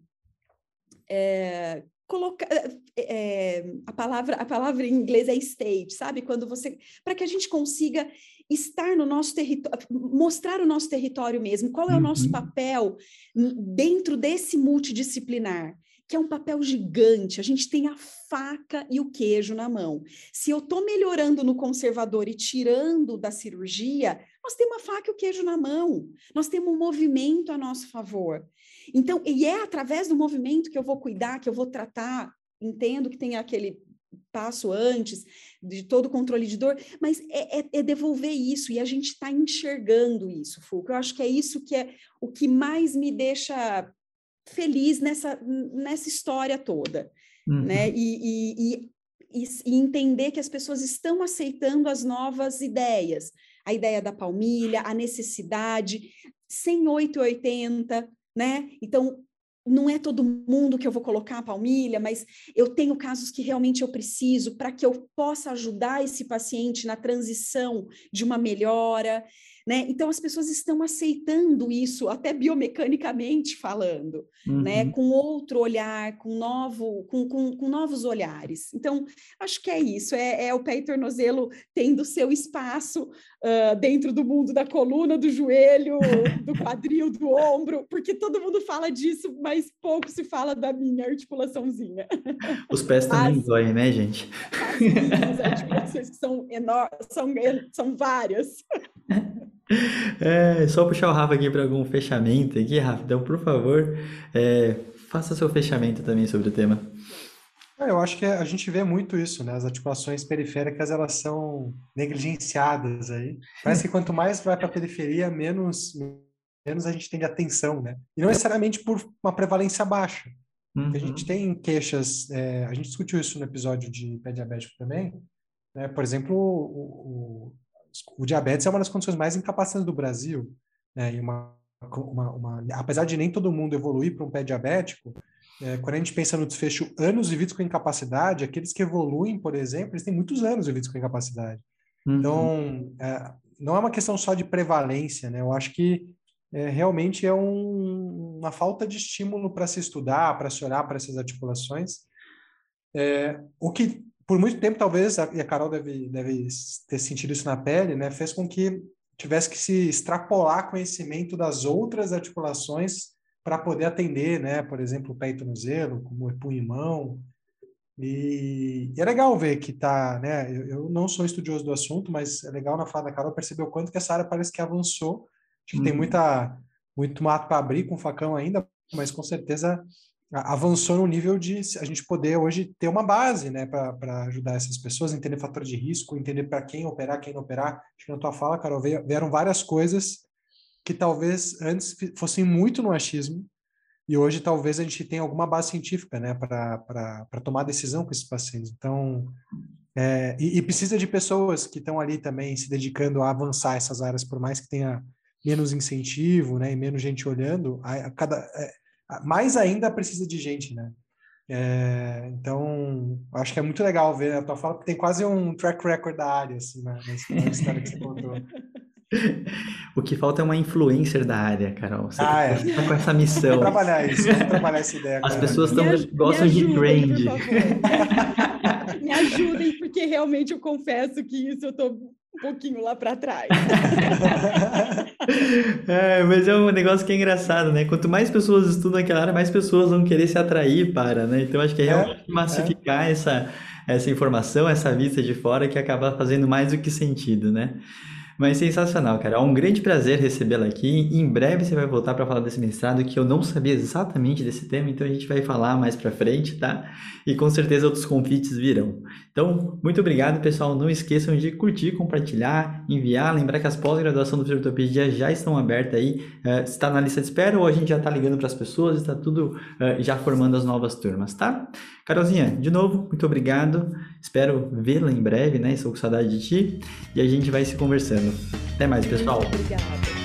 é, colocar é, a palavra a palavra em inglês é stage, sabe? Quando você para que a gente consiga estar no nosso território, mostrar o nosso território mesmo, qual é o nosso uhum. papel dentro desse multidisciplinar que é um papel gigante. A gente tem a faca e o queijo na mão. Se eu estou melhorando no conservador e tirando da cirurgia, nós temos a faca e o queijo na mão. Nós temos um movimento a nosso favor. Então, e é através do movimento que eu vou cuidar, que eu vou tratar. Entendo que tem aquele passo antes de todo o controle de dor, mas é, é, é devolver isso e a gente está enxergando isso, Fulco. Eu acho que é isso que é o que mais me deixa feliz nessa, nessa história toda, uhum. né? E, e, e, e, entender que as pessoas estão aceitando as novas ideias, a ideia da palmilha, a necessidade, sem 880, né? Então, não é todo mundo que eu vou colocar a palmilha, mas eu tenho casos que realmente eu preciso para que eu possa ajudar esse paciente na transição de uma melhora. Né? Então as pessoas estão aceitando isso, até biomecanicamente falando, né? uhum. né? Com outro olhar, com, novo, com, com, com, novos olhares. Então, acho que é isso, é, é o pé e tornozelo tendo seu espaço uh, dentro do mundo da coluna, do joelho, do quadril, do ombro, porque todo mundo fala disso, mas pouco se fala da minha articulaçãozinha. Os pés também as, doem, né, gente? As articulações que são enormes, são, são várias. É, só puxar o Rafa aqui para algum fechamento aqui, Rafa. Então, por favor, é, faça seu fechamento também sobre o tema. É, eu acho que a gente vê muito isso, né? As articulações periféricas, elas são negligenciadas aí. Parece que quanto mais vai para a periferia, menos, menos a gente tem de atenção, né? E não necessariamente por uma prevalência baixa. Uhum. A gente tem queixas, é, a gente discutiu isso no episódio de pé diabético também, né? Por exemplo, o, o diabetes é uma das condições mais incapacitantes do Brasil, né? E uma, uma, uma, apesar de nem todo mundo evoluir para um pé diabético, é, quando a gente pensa no desfecho anos vividos com incapacidade, aqueles que evoluem, por exemplo, eles têm muitos anos vividos com incapacidade. Uhum. Então, é, não é uma questão só de prevalência, né? Eu acho que é, realmente é um, uma falta de estímulo para se estudar, para se olhar para essas articulações. É, o que por muito tempo, talvez, e a Carol deve, deve ter sentido isso na pele, né, fez com que tivesse que se extrapolar conhecimento das outras articulações para poder atender, né, por exemplo, o pé e tornozelo, como o punho e mão. E, e, é legal ver que tá, né, eu, eu, não sou estudioso do assunto, mas é legal na fala da Carol perceber o quanto que essa área parece que avançou. Acho que uhum. tem muita, muito mato para abrir com facão ainda, mas com certeza avançou no nível de a gente poder hoje ter uma base, né, para ajudar essas pessoas, entender fator de risco, entender para quem operar, quem não operar. Acho que na tua fala, Carol, vieram várias coisas que talvez antes fossem muito no achismo e hoje talvez a gente tenha alguma base científica, né, para tomar decisão com esses pacientes. Então, é, e, e, precisa de pessoas que estão ali também se dedicando a avançar essas áreas, por mais que tenha menos incentivo, né, e menos gente olhando, a, a cada é, mais ainda precisa de gente, né? É, então, acho que é muito legal ver a tua fala, porque tem quase um track record da área, assim, né? na história que você contou. O que falta é uma influencer da área, Carol. Você ah, é. tá com essa missão. Vamos trabalhar isso, vamos trabalhar essa ideia. As pessoas tão, gostam de brand. me ajudem, porque realmente eu confesso que isso eu tô pouquinho lá para trás. é, mas é um negócio que é engraçado, né? Quanto mais pessoas estudam aquela área, mais pessoas vão querer se atrair para, né? Então acho que é, é realmente é, massificar é. essa, essa informação, essa vista de fora que acaba fazendo mais do que sentido, né? Mas sensacional, cara. É um grande prazer recebê-la aqui. Em breve você vai voltar para falar desse mestrado que eu não sabia exatamente desse tema, então a gente vai falar mais para frente, tá? E com certeza outros convites virão. Então, muito obrigado, pessoal. Não esqueçam de curtir, compartilhar, enviar. Lembrar que as pós-graduações do Fisiotopedia já estão abertas aí. Uh, está na lista de espera ou a gente já está ligando para as pessoas, está tudo uh, já formando as novas turmas, tá? Carolzinha, de novo, muito obrigado. Espero vê-la em breve, né? Estou com saudade de ti. E a gente vai se conversando. Até mais, pessoal. Obrigada.